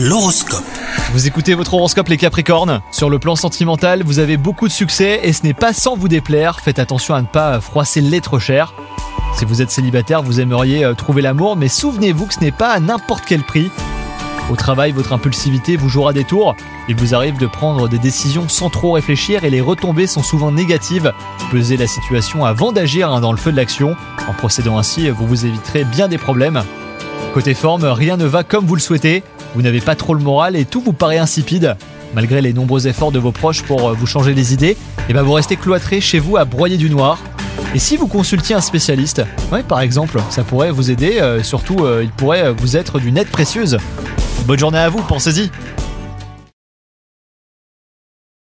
L'horoscope. Vous écoutez votre horoscope les Capricornes? Sur le plan sentimental, vous avez beaucoup de succès et ce n'est pas sans vous déplaire. Faites attention à ne pas froisser le lait trop cher. Si vous êtes célibataire, vous aimeriez euh, trouver l'amour, mais souvenez-vous que ce n'est pas à n'importe quel prix. Au travail, votre impulsivité vous jouera des tours. Il vous arrive de prendre des décisions sans trop réfléchir et les retombées sont souvent négatives. Pesez la situation avant d'agir hein, dans le feu de l'action. En procédant ainsi, vous vous éviterez bien des problèmes. Côté forme, rien ne va comme vous le souhaitez. Vous n'avez pas trop le moral et tout vous paraît insipide. Malgré les nombreux efforts de vos proches pour euh, vous changer les idées, et ben vous restez cloîtré chez vous à broyer du noir. Et si vous consultiez un spécialiste, ouais, par exemple, ça pourrait vous aider, euh, surtout euh, il pourrait vous être d'une aide précieuse. Bonne journée à vous, pensez-y